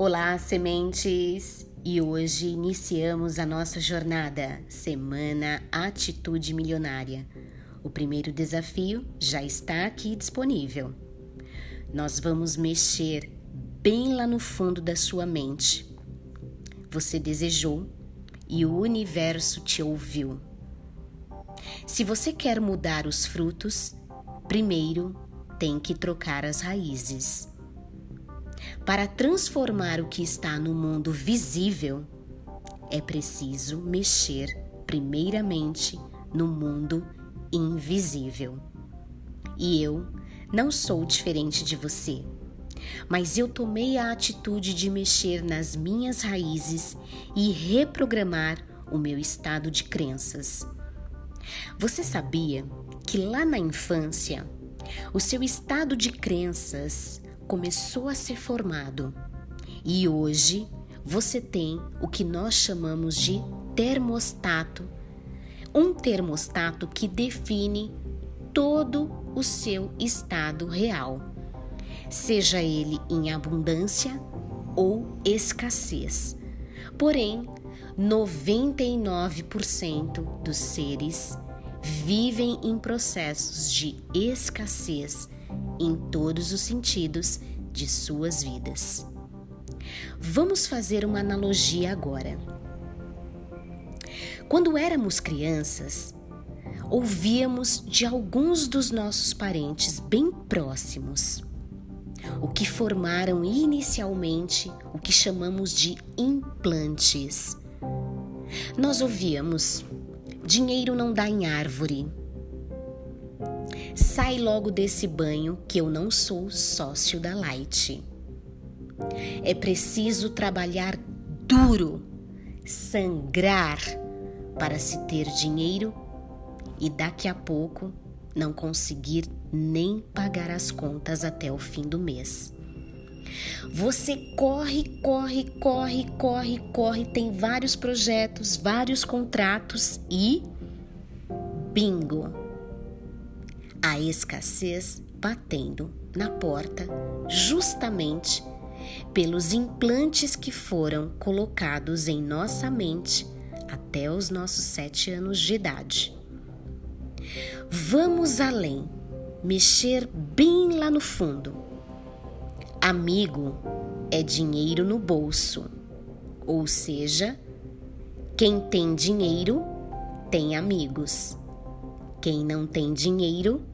Olá, sementes! E hoje iniciamos a nossa jornada, Semana Atitude Milionária. O primeiro desafio já está aqui disponível. Nós vamos mexer bem lá no fundo da sua mente. Você desejou e o universo te ouviu. Se você quer mudar os frutos, primeiro tem que trocar as raízes. Para transformar o que está no mundo visível, é preciso mexer primeiramente no mundo invisível. E eu não sou diferente de você, mas eu tomei a atitude de mexer nas minhas raízes e reprogramar o meu estado de crenças. Você sabia que lá na infância, o seu estado de crenças começou a ser formado. E hoje você tem o que nós chamamos de termostato, um termostato que define todo o seu estado real, seja ele em abundância ou escassez. Porém, 99% dos seres vivem em processos de escassez em todos os sentidos de suas vidas. Vamos fazer uma analogia agora. Quando éramos crianças, ouvíamos de alguns dos nossos parentes bem próximos, o que formaram inicialmente o que chamamos de implantes. Nós ouvíamos: dinheiro não dá em árvore, Sai logo desse banho que eu não sou sócio da Light. É preciso trabalhar duro, sangrar para se ter dinheiro e daqui a pouco não conseguir nem pagar as contas até o fim do mês. Você corre, corre, corre, corre, corre, tem vários projetos, vários contratos e bingo! A escassez batendo na porta justamente pelos implantes que foram colocados em nossa mente até os nossos sete anos de idade. Vamos além, mexer bem lá no fundo. Amigo é dinheiro no bolso, ou seja, quem tem dinheiro tem amigos. Quem não tem dinheiro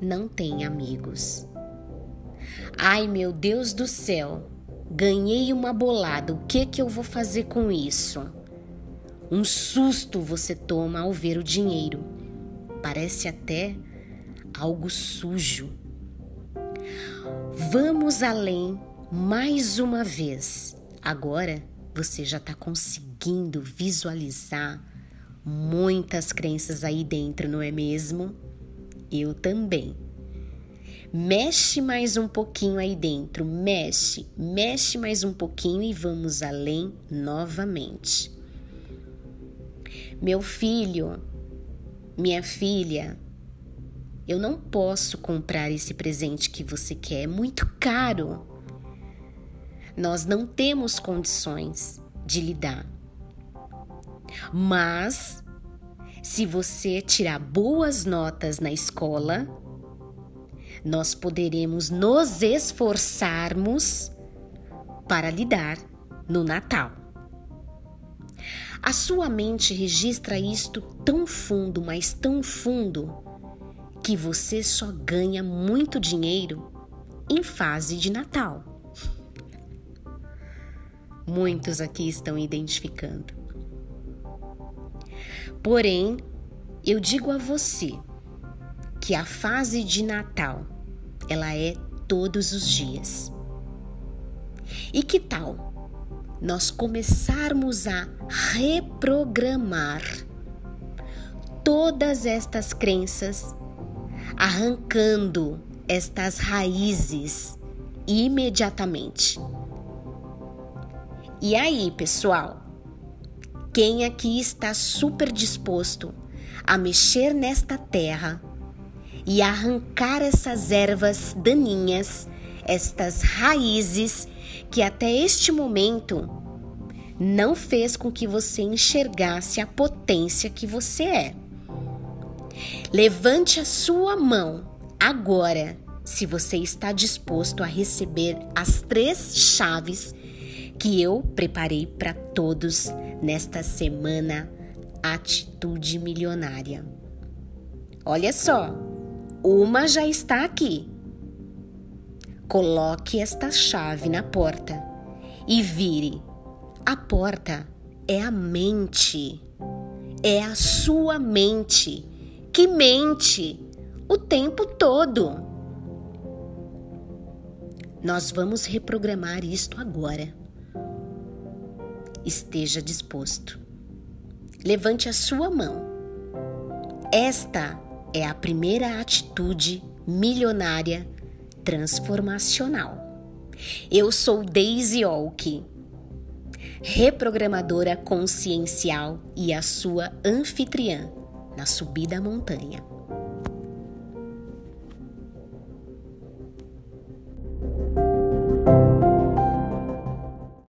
não tem amigos. Ai, meu Deus do céu, ganhei uma bolada, o que que eu vou fazer com isso? Um susto você toma ao ver o dinheiro. Parece até algo sujo. Vamos além mais uma vez. Agora você já está conseguindo visualizar muitas crenças aí dentro, não é mesmo? Eu também. Mexe mais um pouquinho aí dentro, mexe, mexe mais um pouquinho e vamos além novamente. Meu filho, minha filha, eu não posso comprar esse presente que você quer, é muito caro. Nós não temos condições de lhe dar. Mas se você tirar boas notas na escola, nós poderemos nos esforçarmos para lidar no Natal. A sua mente registra isto tão fundo, mas tão fundo, que você só ganha muito dinheiro em fase de Natal. Muitos aqui estão identificando. Porém, eu digo a você que a fase de Natal, ela é todos os dias. E que tal nós começarmos a reprogramar todas estas crenças, arrancando estas raízes imediatamente? E aí, pessoal? Quem aqui está super disposto a mexer nesta terra e arrancar essas ervas daninhas, estas raízes que até este momento não fez com que você enxergasse a potência que você é. Levante a sua mão agora, se você está disposto a receber as três chaves que eu preparei para todos nesta semana Atitude Milionária. Olha só, uma já está aqui. Coloque esta chave na porta e vire. A porta é a mente. É a sua mente que mente o tempo todo. Nós vamos reprogramar isto agora. Esteja disposto. Levante a sua mão. Esta é a primeira atitude milionária transformacional. Eu sou Daisy Olk, reprogramadora consciencial e a sua anfitriã na subida à montanha.